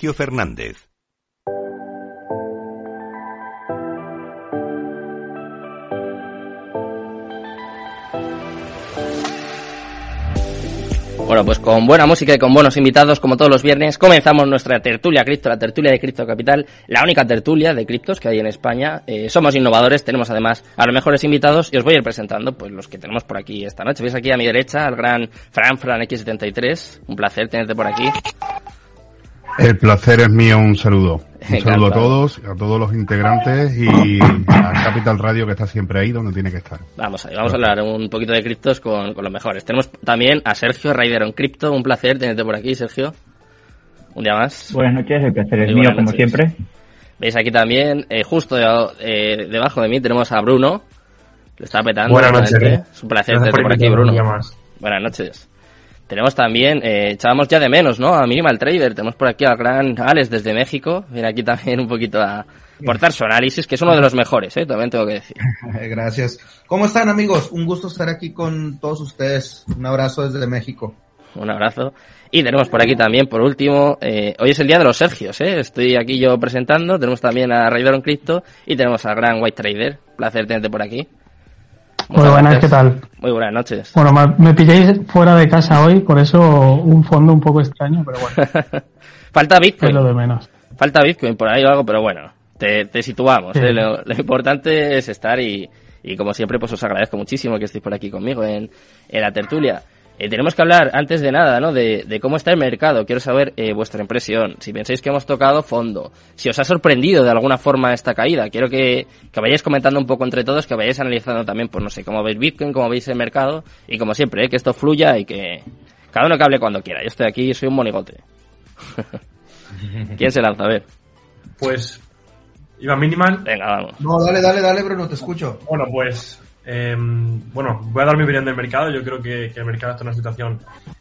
Sergio Fernández. Bueno, pues con buena música y con buenos invitados, como todos los viernes, comenzamos nuestra tertulia cripto, la tertulia de Cripto Capital, la única tertulia de criptos que hay en España. Eh, somos innovadores, tenemos además a los mejores invitados y os voy a ir presentando pues los que tenemos por aquí esta noche. Veis aquí a mi derecha al gran Fran Fran X73. Un placer tenerte por aquí. El placer es mío, un saludo. Un saludo a todos, a todos los integrantes y a Capital Radio que está siempre ahí donde tiene que estar. Vamos a, vamos a hablar un poquito de criptos con, con los mejores. Tenemos también a Sergio Raider en Cripto, un placer tenerte por aquí, Sergio. Un día más. Buenas noches, el placer es mío como siempre. Veis aquí también, eh, justo eh, debajo de mí tenemos a Bruno. Lo está petando. Buenas noches. Es un placer tenerte por aquí, Bruno. Buenas noches. Tenemos también, eh, echábamos ya de menos, ¿no? A Minimal Trader. Tenemos por aquí al gran Alex desde México. Viene aquí también un poquito a aportar su análisis, que es uno de los mejores, ¿eh? También tengo que decir. Gracias. ¿Cómo están, amigos? Un gusto estar aquí con todos ustedes. Un abrazo desde México. Un abrazo. Y tenemos por aquí también, por último, eh, hoy es el día de los Sergios, ¿eh? Estoy aquí yo presentando. Tenemos también a Raider Crypto y tenemos al gran White Trader. Placer tenerte por aquí. Muy buenas, ¿qué tal? Muy buenas noches. Bueno, me pilláis fuera de casa hoy, por eso un fondo un poco extraño, pero bueno. Falta Bitcoin. Es lo de menos. Falta Bitcoin por ahí o algo, pero bueno, te, te situamos. ¿eh? Lo, lo, importante es estar y, y, como siempre, pues os agradezco muchísimo que estéis por aquí conmigo en, en la tertulia. Eh, tenemos que hablar, antes de nada, ¿no? De, de cómo está el mercado. Quiero saber eh, vuestra impresión. Si pensáis que hemos tocado fondo. Si os ha sorprendido de alguna forma esta caída. Quiero que, que vayáis comentando un poco entre todos, que vayáis analizando también, pues no sé, cómo veis Bitcoin, cómo veis el mercado. Y como siempre, ¿eh? que esto fluya y que cada uno que hable cuando quiera. Yo estoy aquí, soy un monigote. ¿Quién se lanza? A ver. Pues, Iba Minimal. Venga, vamos. No, dale, dale, dale, Bruno, te escucho. Bueno, pues eh, bueno, voy a dar mi opinión del mercado. Yo creo que, que el mercado está en una situación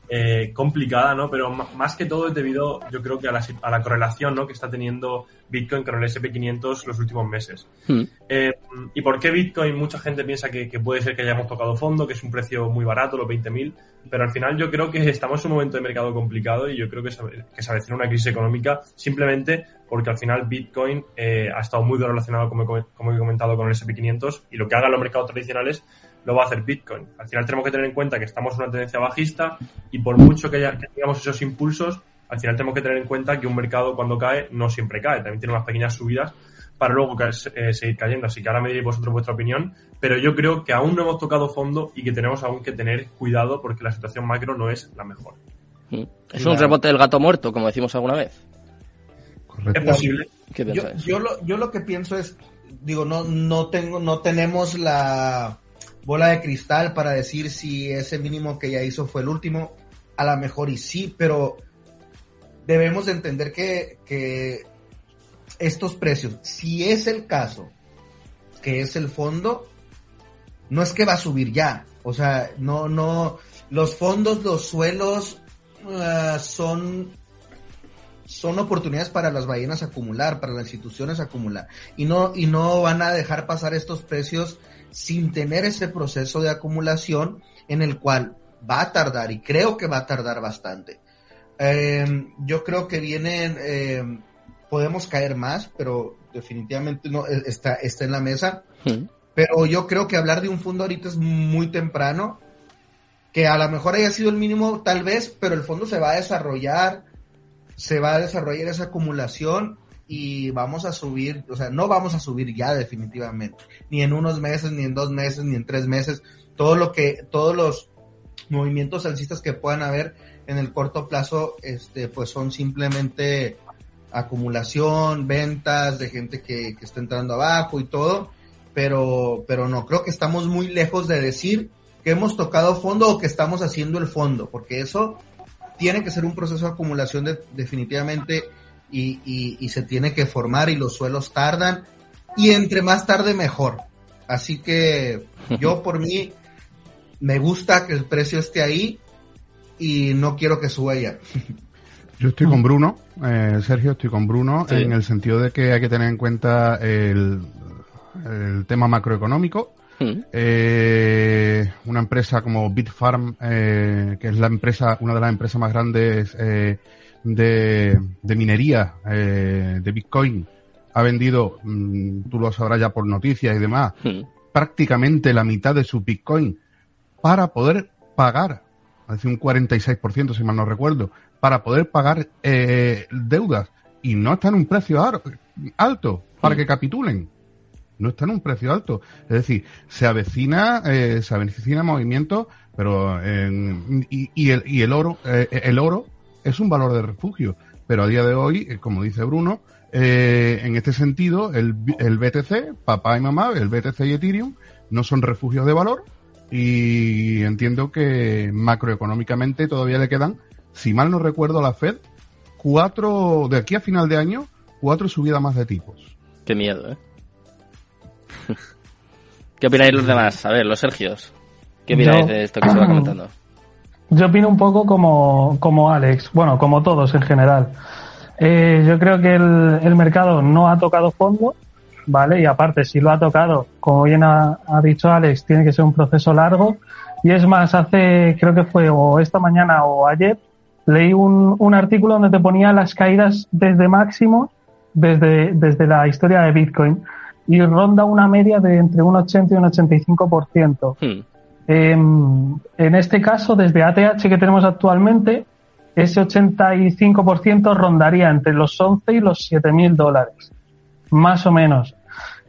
eh, complicada, ¿no? Pero más que todo es debido, yo creo que a la, a la correlación, ¿no? Que está teniendo Bitcoin con el SP500 los últimos meses. Hmm. Eh, ¿Y por qué Bitcoin? Mucha gente piensa que, que, puede ser que hayamos tocado fondo, que es un precio muy barato, los 20.000, pero al final yo creo que estamos en un momento de mercado complicado y yo creo que se, que se avecina una crisis económica simplemente porque al final Bitcoin eh, ha estado muy relacionado, como, como he comentado, con el SP500 y lo que hagan los mercados tradicionales lo va a hacer Bitcoin. Al final tenemos que tener en cuenta que estamos en una tendencia bajista y por mucho que, haya, que tengamos esos impulsos, al final tenemos que tener en cuenta que un mercado cuando cae no siempre cae, también tiene unas pequeñas subidas para luego eh, seguir cayendo. Así que ahora me diréis vosotros vuestra opinión, pero yo creo que aún no hemos tocado fondo y que tenemos aún que tener cuidado porque la situación macro no es la mejor. Es un rebote del gato muerto, como decimos alguna vez. Correcto. Es posible. ¿Qué yo, yo, lo, yo lo que pienso es, digo, no, no tengo, no tenemos la bola de cristal para decir si ese mínimo que ya hizo fue el último. A lo mejor y sí, pero debemos de entender que, que estos precios, si es el caso, que es el fondo, no es que va a subir ya. O sea, no, no, los fondos, los suelos uh, son, son oportunidades para las ballenas acumular, para las instituciones acumular. Y no, y no van a dejar pasar estos precios sin tener ese proceso de acumulación en el cual va a tardar y creo que va a tardar bastante. Eh, yo creo que vienen, eh, podemos caer más, pero definitivamente no está, está en la mesa. Pero yo creo que hablar de un fondo ahorita es muy temprano, que a lo mejor haya sido el mínimo tal vez, pero el fondo se va a desarrollar, se va a desarrollar esa acumulación y vamos a subir, o sea, no vamos a subir ya definitivamente, ni en unos meses, ni en dos meses, ni en tres meses, todo lo que, todos los movimientos alcistas que puedan haber en el corto plazo, este, pues son simplemente acumulación, ventas de gente que, que está entrando abajo y todo, pero, pero no, creo que estamos muy lejos de decir que hemos tocado fondo o que estamos haciendo el fondo, porque eso tiene que ser un proceso de acumulación de, definitivamente y, y, y, se tiene que formar y los suelos tardan y entre más tarde mejor. Así que yo por mí me gusta que el precio esté ahí y no quiero que suba ya. Yo estoy con Bruno, eh, Sergio, estoy con Bruno sí. en el sentido de que hay que tener en cuenta el, el tema macroeconómico. Mm. Eh, una empresa como Bitfarm, eh, que es la empresa, una de las empresas más grandes de, minería eh, de Bitcoin ha vendido, mm, tú lo sabrás ya por noticias y demás, prácticamente la mitad de su Bitcoin para poder pagar, hace un 46% si mal no recuerdo, para poder pagar eh, deudas y no está en un precio alto para que capitulen. No está en un precio alto. Es decir, se avecina, eh, se avecina movimiento, pero y, y, el, y el oro, eh, el oro es un valor de refugio. Pero a día de hoy, eh, como dice Bruno, eh, en este sentido, el, el BTC, papá y mamá, el BTC y Ethereum, no son refugios de valor y entiendo que macroeconómicamente todavía le quedan, si mal no recuerdo la Fed, cuatro, de aquí a final de año, cuatro subidas más de tipos. Qué miedo, ¿eh? ¿Qué opináis los demás? A ver, los Sergios. ¿Qué opináis de esto que se va comentando? Yo opino un poco como, como Alex, bueno, como todos en general. Eh, yo creo que el, el, mercado no ha tocado fondo, ¿vale? Y aparte, si lo ha tocado, como bien ha, dicho Alex, tiene que ser un proceso largo. Y es más, hace, creo que fue o esta mañana o ayer, leí un, un artículo donde te ponía las caídas desde máximo desde, desde la historia de Bitcoin y ronda una media de entre un 80 y un 85%. Hmm. Em, en este caso, desde ATH que tenemos actualmente, ese 85% rondaría entre los 11 y los 7 mil dólares, más o menos.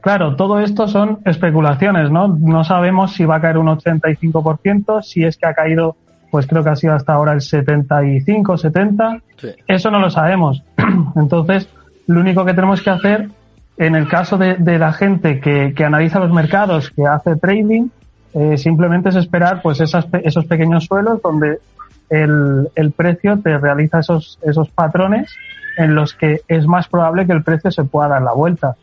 Claro, todo esto son especulaciones, ¿no? No sabemos si va a caer un 85%, si es que ha caído, pues creo que ha sido hasta ahora el 75, 70. Eso no lo sabemos. Entonces, lo único que tenemos que hacer, en el caso de, la gente que, que analiza los mercados, que hace trading, eh, simplemente es esperar pues esas, esos pequeños suelos donde el, el, precio te realiza esos, esos patrones en los que es más probable que el precio se pueda dar la vuelta.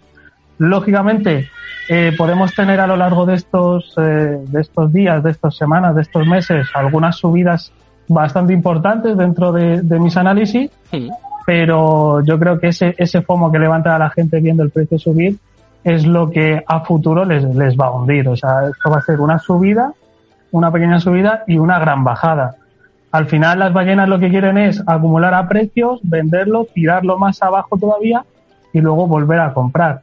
Lógicamente, eh, podemos tener a lo largo de estos, eh, de estos días, de estas semanas, de estos meses, algunas subidas bastante importantes dentro de, de mis análisis, pero yo creo que ese, ese FOMO que levanta a la gente viendo el precio subir es lo que a futuro les, les va a hundir. O sea, esto va a ser una subida, una pequeña subida y una gran bajada. Al final las ballenas lo que quieren es acumular a precios, venderlo, tirarlo más abajo todavía y luego volver a comprar.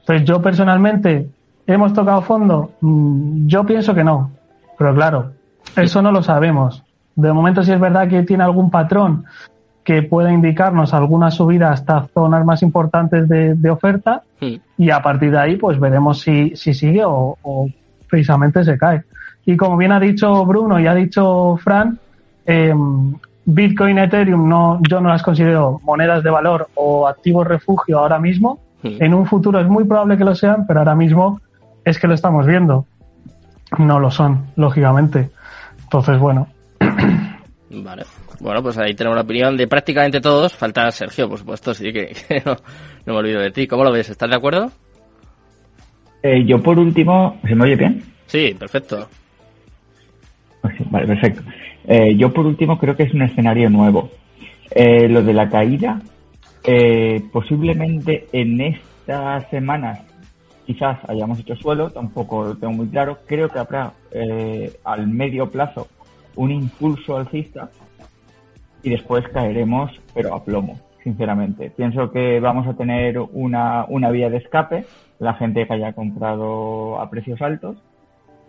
Entonces yo personalmente, ¿hemos tocado fondo? Mm, yo pienso que no. Pero claro, eso no lo sabemos. De momento si es verdad que tiene algún patrón que pueda indicarnos alguna subida hasta zonas más importantes de, oferta hmm. y a partir de ahí pues veremos si, si sigue o, precisamente se cae. Y como bien ha dicho Bruno y ha dicho Fran, em, Bitcoin, Ethereum no, yo no las considero monedas de valor o activos refugio ahora mismo. Hmm. En un futuro es muy probable que lo sean, pero ahora mismo es que lo estamos viendo. No lo son, lógicamente. Entonces, bueno. Vale. Bueno, pues ahí tenemos la opinión de prácticamente todos. Falta Sergio, por supuesto, sí que, no, me olvido de ti. ¿Cómo lo ves? ¿Estás de acuerdo? Eh, yo por último, ¿se me oye bien? Sí, perfecto. Vale, perfecto. Eh, yo por último creo que es un escenario nuevo. Eh, lo de la caída, posiblemente en estas semanas quizás hayamos hecho suelo, tampoco lo tengo muy claro. Creo que habrá al medio plazo un impulso alcista y después caeremos, pero a plomo, sinceramente. Pienso que vamos a tener una, una vía de escape, la gente que haya comprado a precios altos,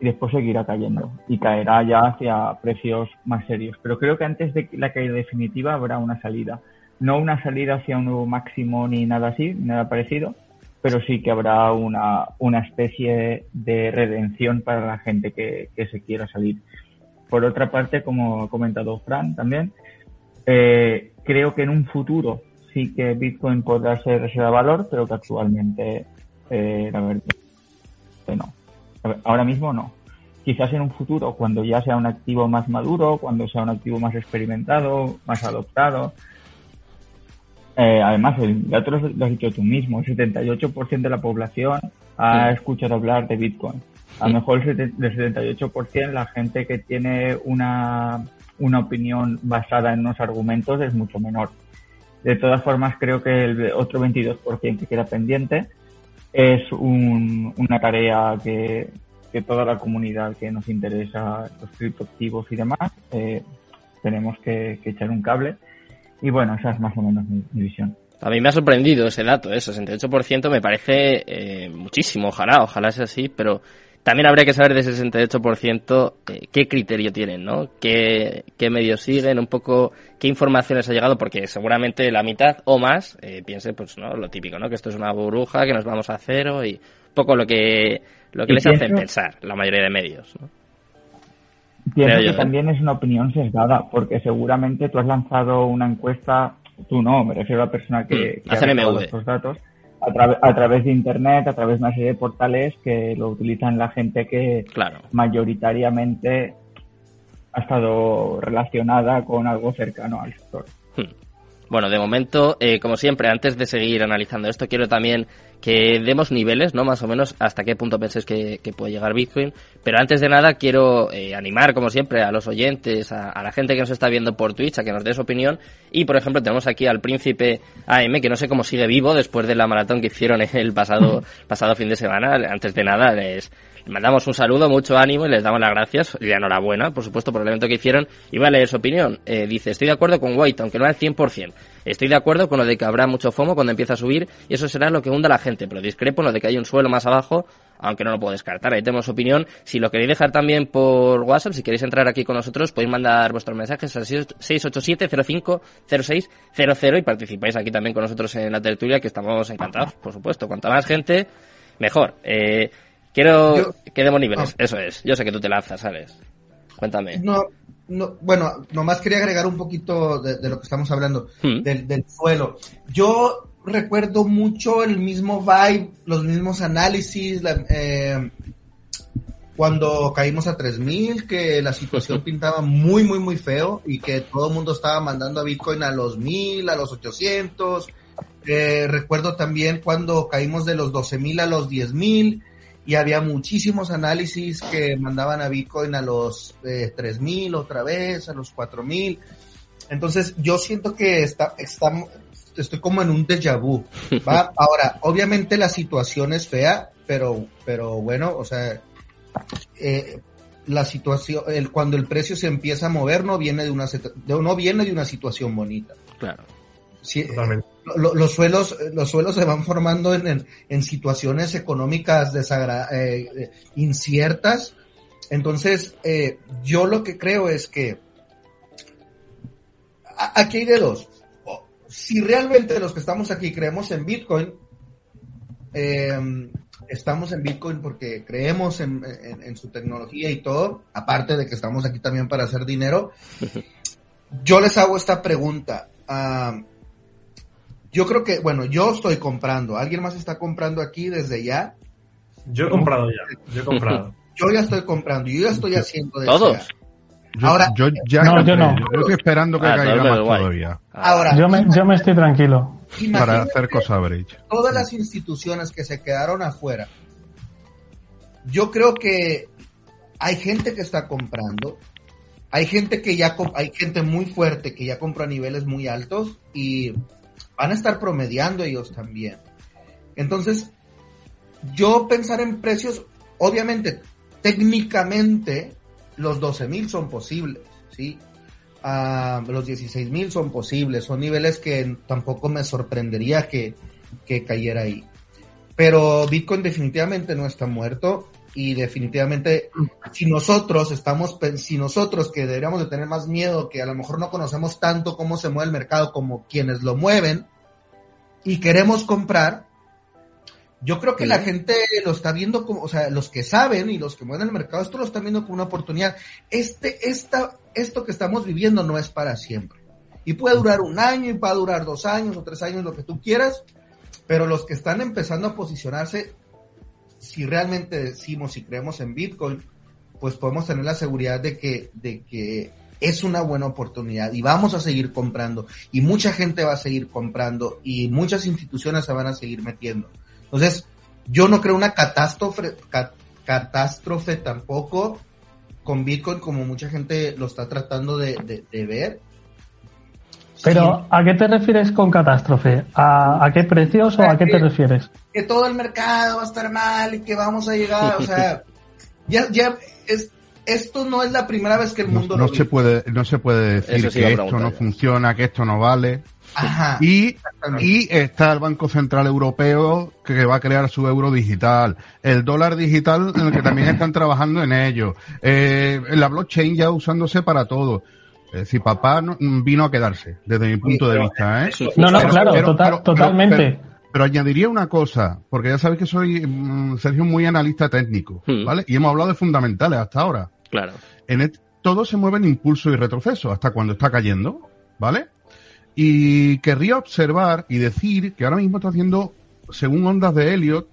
y después seguirá cayendo y caerá ya hacia precios más serios. Pero creo que antes de la caída definitiva habrá una salida. No una salida hacia un nuevo máximo ni nada así, nada parecido, pero sí que habrá una, una especie de redención para la gente que, que se quiera salir. Por otra parte, como ha comentado Fran también, eh, creo que en un futuro sí que Bitcoin podrá ser reserva de valor, pero que actualmente, eh, la verdad, no. Ahora mismo no. Quizás en un futuro, cuando ya sea un activo más maduro, cuando sea un activo más experimentado, más adoptado. Eh, además, el dato lo has dicho tú mismo, el 78% de la población ha escuchado hablar de Bitcoin. A lo mejor el 78% la gente que tiene una una opinión basada en unos argumentos es mucho menor. De todas formas, creo que el otro 22% que queda pendiente es una tarea que, toda la comunidad que nos interesa los criptoactivos y demás eh, tenemos que, echar un cable Y bueno, esa es más o menos mi, visión. A mí me ha sorprendido ese dato, ¿eh? 68% me parece eh, muchísimo, ojalá, ojalá sea así, pero también habría que saber de ese 68% eh, qué criterio tienen, ¿no? ¿Qué, ¿Qué, medios siguen, un poco qué informaciones ha llegado, porque seguramente la mitad o más eh, piense, pues, ¿no? Lo típico, ¿no? Que esto es una burbuja, que nos vamos a cero y un poco lo que, lo que les hace pensar la mayoría de medios, ¿no? Pienso que también es una opinión sesgada, porque seguramente tú has lanzado una encuesta, tú no, me refiero a la persona que, mm, ha estos datos, a, a, través de Internet, a través de una serie de portales que lo utilizan la gente que mayoritariamente ha estado relacionada con algo cercano al sector. Hmm. Bueno, de momento, eh, como siempre, antes de seguir analizando esto, quiero también que demos niveles, ¿no? Más o menos hasta qué punto penséis que, puede llegar Bitcoin. Pero antes de nada, quiero eh, animar, como siempre, a los oyentes, a, la gente que nos está viendo por Twitch, a que nos dé su opinión. Y, por ejemplo, tenemos aquí al príncipe AM, que no sé cómo sigue vivo después de la maratón que hicieron el pasado, pasado fin de semana. Antes de nada, les, mandamos un saludo, mucho ánimo y les damos las gracias y enhorabuena, por supuesto, por el evento que hicieron. Y va a leer su opinión. Eh, dice, estoy de acuerdo con White, aunque no al 100%. Estoy de acuerdo con lo de que habrá mucho FOMO cuando empieza a subir y eso será lo que hunda a la gente, pero discrepo en lo de que hay un suelo más abajo, aunque no lo puedo descartar. Ahí tenemos opinión. Si lo queréis dejar también por WhatsApp, si queréis entrar aquí con nosotros, podéis mandar vuestros mensajes al 687-05-0600 y participáis aquí también con nosotros en la tertulia, que estamos encantados, por supuesto. Cuanta más gente, mejor. Eh, Quiero que demos niveles, eso es. Yo sé que tú te lanzas, ¿sabes? Cuéntame. No, no, bueno, nomás quería agregar un poquito de, lo que estamos hablando, hmm. del, suelo. Yo recuerdo mucho el mismo vibe, los mismos análisis, eh, cuando caímos a 3000, que la situación pintaba muy, muy, muy feo y que todo el mundo estaba mandando a Bitcoin a los 1000, a los 800. Eh, recuerdo también cuando caímos de los 12000 a los 10000 y había muchísimos análisis que mandaban a Bitcoin a los eh, 3000 otra vez, a los 4000. Entonces yo siento que está, está, estoy como en un déjà vu. ¿va? Ahora, obviamente la situación es fea, pero, pero bueno, o sea, eh, la situación, el, cuando el precio se empieza a mover no viene de una, no viene de una situación bonita. Claro. Sí, los suelos los suelos se van formando en, en, situaciones económicas desagra eh, inciertas. Entonces eh, yo lo que creo es que aquí hay de dos. Si realmente los que estamos aquí creemos en Bitcoin em, estamos en Bitcoin porque creemos en, en, su tecnología y todo aparte de que estamos aquí también para hacer dinero yo les hago esta pregunta uh, yo creo que, bueno, yo estoy comprando. ¿Alguien más está comprando aquí desde ya? Yo he comprado ya. Yo he comprado. yo ya estoy comprando. Yo ya estoy haciendo. ¿Todos? Yo, Ahora, yo ya no, yo no. Yo estoy esperando que ah, caiga más todavía. Ahora, yo me, yo me estoy tranquilo. Para hacer cosa bridge. Todas las instituciones que se quedaron afuera. Yo creo que hay gente que está comprando. Hay gente que ya, hay gente muy fuerte que ya compra a niveles muy altos y van a estar promediando ellos también. Entonces, yo pensar en precios, obviamente, técnicamente, los 12 mil son posibles, ¿sí? Ah, los 16 mil son posibles, son niveles que tampoco me sorprendería que, que cayera ahí. Pero Bitcoin definitivamente no está muerto y definitivamente si nosotros estamos, si nosotros que deberíamos de tener más miedo, que a lo mejor no conocemos tanto cómo se mueve el mercado como quienes lo mueven y queremos comprar, yo creo que la gente lo está viendo como, o sea, los que saben y los que mueven el mercado, esto lo están viendo como una oportunidad. Este, esta, esto que estamos viviendo no es para siempre. Y puede durar un año y puede durar dos años o tres años, lo que tú quieras, pero los que están empezando a posicionarse si realmente decimos y creemos en Bitcoin, pues podemos tener la seguridad de que, de que es una buena oportunidad y vamos a seguir comprando y mucha gente va a seguir comprando y muchas instituciones se van a seguir metiendo. Entonces, yo no creo una catástrofe, catástrofe tampoco con Bitcoin como mucha gente lo está tratando de, ver. Pero, ¿a qué te refieres con catástrofe? ¿A, a qué precios o a qué te refieres? Que todo el mercado va a estar mal y que vamos a llegar, o sea, ya, ya es, esto no es la primera vez que el mundo no, lo se puede no se puede decir que esto no funciona que esto no vale. Ajá, y, y está el Banco Central Europeo que va a crear su euro digital, el dólar digital en el que también están trabajando en ello, eh, la blockchain ya usándose para todo. Es decir, papá vino a quedarse, desde mi punto de vista. ¿eh? No, no, claro, totalmente. Pero, añadiría una cosa, porque ya sabéis que soy, mm, Sergio, muy analista técnico, hmm. ¿vale? Y hemos hablado de fundamentales hasta ahora. Claro. En todo se mueve en impulso y retroceso, hasta cuando está cayendo, ¿vale? Y querría observar y decir que ahora mismo está haciendo, según ondas de Elliot,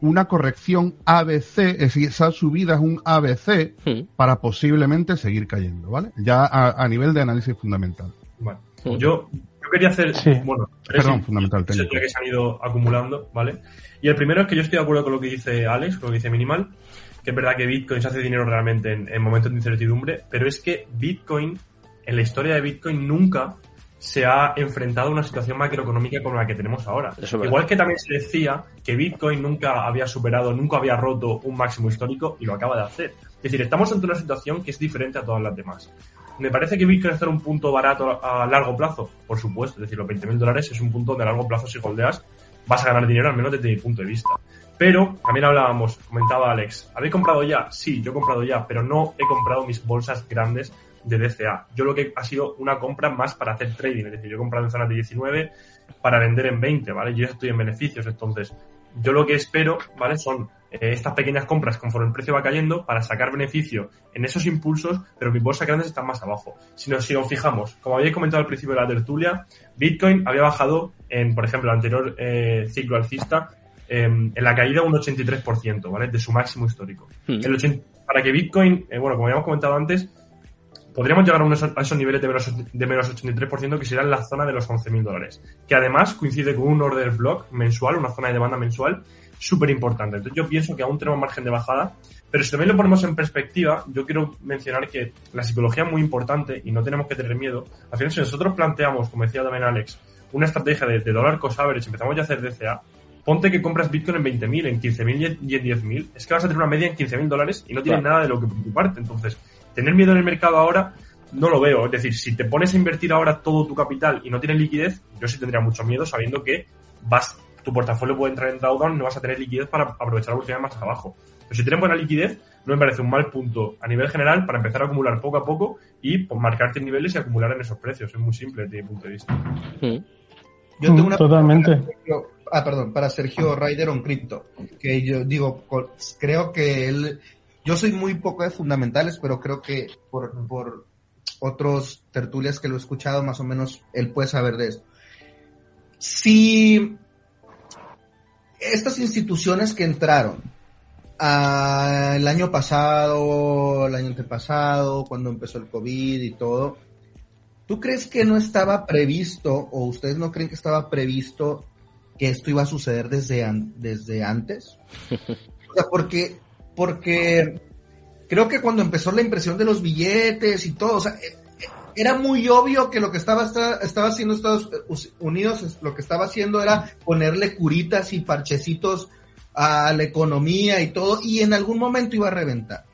una corrección ABC, es decir, esa subida es un ABC hmm. para posiblemente seguir cayendo, ¿vale? Ya a, nivel de análisis fundamental. Bueno, hmm. yo, yo quería hacer, bueno, Perdón, fundamental que se han ido acumulando, ¿vale? Y el primero es que yo estoy de acuerdo con lo que dice Alex, con lo que dice Minimal, que es verdad que Bitcoin se hace dinero realmente en, en momentos de incertidumbre, pero es que Bitcoin, en la historia de Bitcoin, nunca se ha enfrentado a una situación macroeconómica como la que tenemos ahora. Igual que también se decía que Bitcoin nunca había superado, nunca había roto un máximo histórico y lo acaba de hacer. Es decir, estamos ante una situación que es diferente a todas las demás. Me parece que Bitcoin está en un punto barato a largo plazo, por supuesto. Es decir, los 20.000 dólares es un punto de largo plazo si holdeas vas a ganar dinero, al menos desde mi punto de vista. Pero también hablábamos, comentaba Alex, ¿habéis comprado ya? Sí, yo he comprado ya, pero no he comprado mis bolsas grandes de DCA. Yo lo que ha sido una compra más para hacer trading, es decir, yo he comprado en zonas de 19 para vender en 20, ¿vale? Yo estoy en beneficios, entonces yo lo que espero, ¿vale? Son eh, estas pequeñas compras conforme el precio va cayendo para sacar beneficio en esos impulsos, pero mis bolsas grandes están más abajo. Si nos, si nos fijamos, como habéis comentado al principio de la tertulia, Bitcoin había bajado en, por ejemplo, el anterior eh, ciclo alcista em, en la caída un 83%, ¿vale? De su máximo histórico. Hmm. El para que Bitcoin, eh, bueno, como habíamos comentado antes, podríamos llegar a, esos niveles de menos, de menos 83% que serían la zona de los 11.000 dólares. Que además coincide con un order block mensual, una zona de demanda mensual súper importante. Entonces yo pienso que aún tenemos margen de bajada, pero si también lo ponemos en perspectiva, yo quiero mencionar que la psicología es muy importante y no tenemos que tener miedo. Al final, si nosotros planteamos, como decía también Alex, una estrategia de, dólar cost average, empezamos ya a hacer DCA, ponte que compras Bitcoin en 20.000, en 15.000 y en 10.000, es que vas a tener una media en 15.000 dólares y no tienes nada de lo que preocuparte. Entonces, tener miedo en el mercado ahora no lo veo. Es decir, si te pones a invertir ahora todo tu capital y no tienes liquidez, yo sí tendría mucho miedo sabiendo que vas, tu portafolio puede entrar en drawdown y no vas a tener liquidez para aprovechar la oportunidad más abajo. Pero si tienes buena liquidez, no me parece un mal punto a nivel general para empezar a acumular poco a poco y pues, marcarte niveles y acumular en esos precios. Es muy simple desde mi punto de vista. Yo tengo una Totalmente. ah, perdón, para Sergio Ryder on Crypto, que yo digo, creo que él yo soy muy poco de fundamentales, pero creo que por, por otros tertulias que lo he escuchado, más o menos él puede saber de esto. Si estas instituciones que entraron ah, el año pasado, el año antepasado, cuando empezó el COVID y todo, ¿tú crees que no estaba previsto o ustedes no creen que estaba previsto que esto iba a suceder desde, desde antes? O sea, porque porque creo que cuando empezó la impresión de los billetes y todo, o sea, eh, eh, era muy obvio que lo que estaba, estaba haciendo Estados Unidos, lo que estaba haciendo era ponerle curitas y parchecitos a la economía y todo, y en algún momento iba a reventar.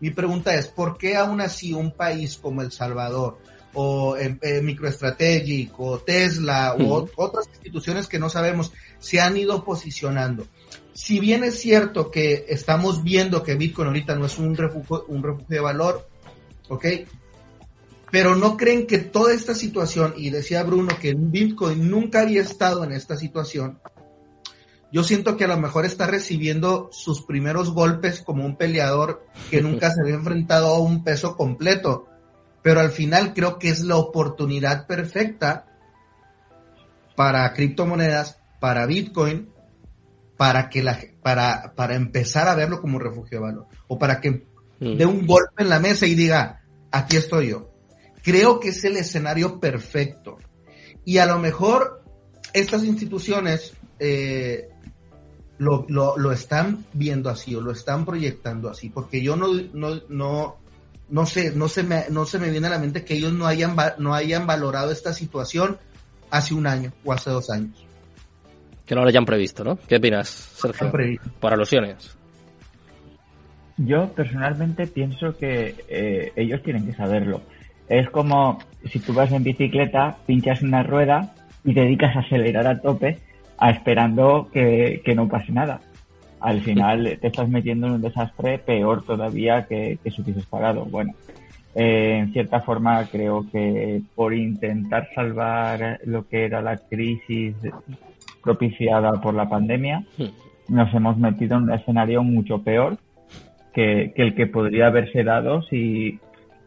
Mi pregunta es, ¿por qué aún así un país como El Salvador, o eh, MicroStrategic, o Tesla, o otras instituciones que no sabemos, se han ido posicionando? si bien es cierto que estamos viendo que Bitcoin ahorita no es un refugio, un refugio de valor, ¿ok? Pero no creen que toda esta situación, y decía Bruno que Bitcoin nunca había estado en esta situación, yo siento que a lo mejor está recibiendo sus primeros golpes como un peleador que nunca se había enfrentado a un peso completo. Pero al final creo que es la oportunidad perfecta para criptomonedas, para Bitcoin, para que la para, para empezar a verlo como refugio de valor o para que mm. dé un golpe en la mesa y diga aquí estoy yo creo que es el escenario perfecto y a lo mejor estas instituciones eh, lo, lo, lo, están viendo así o lo están proyectando así porque yo no no no no sé no se me no se me viene a la mente que ellos no hayan no hayan valorado esta situación hace un año o hace dos años que no lo hayan previsto, ¿no? ¿Qué opinas, Sergio? Por alusiones. Yo personalmente pienso que eh, ellos tienen que saberlo. Es como si tú vas en bicicleta, pinchas una rueda y te dedicas a acelerar a tope a esperando que, no pase nada. Al final te estás metiendo en un desastre peor todavía que, que si hubieses pagado. Bueno, eh, en cierta forma creo que por intentar salvar lo que era la crisis propiciada por la pandemia, nos hemos metido en un escenario mucho peor que, el que podría haberse dado si,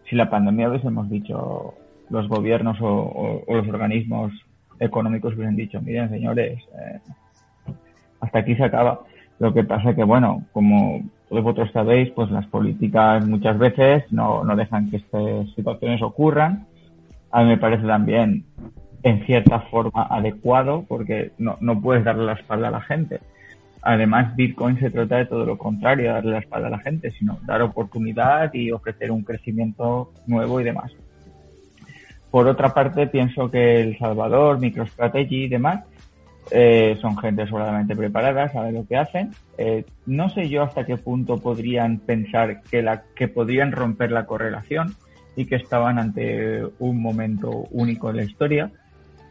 si la pandemia hubiésemos dicho los gobiernos o, los organismos económicos hubiesen dicho, miren señores, eh, hasta aquí se acaba. Lo que pasa que, bueno, como todos vosotros sabéis, pues las políticas muchas veces no, no dejan que estas situaciones ocurran. A mí me parece también, en cierta forma, adecuado, porque no, no puedes darle la espalda a la gente. Además, Bitcoin se trata de todo lo contrario, darle la espalda a la gente, sino dar oportunidad y ofrecer un crecimiento nuevo y demás. Por otra parte, pienso que El Salvador, MicroStrategy y demás eh, son gente solamente preparada, saben lo que hacen. Eh, no sé yo hasta qué punto podrían pensar que, la, que podrían romper la correlación y que estaban ante un momento único en la historia.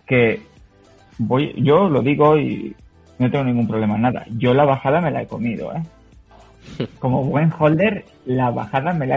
Que voy, yo lo digo y no tengo ningún problema en nada. Yo la bajada me la he comido, ¿eh? Como buen holder, la bajada me la he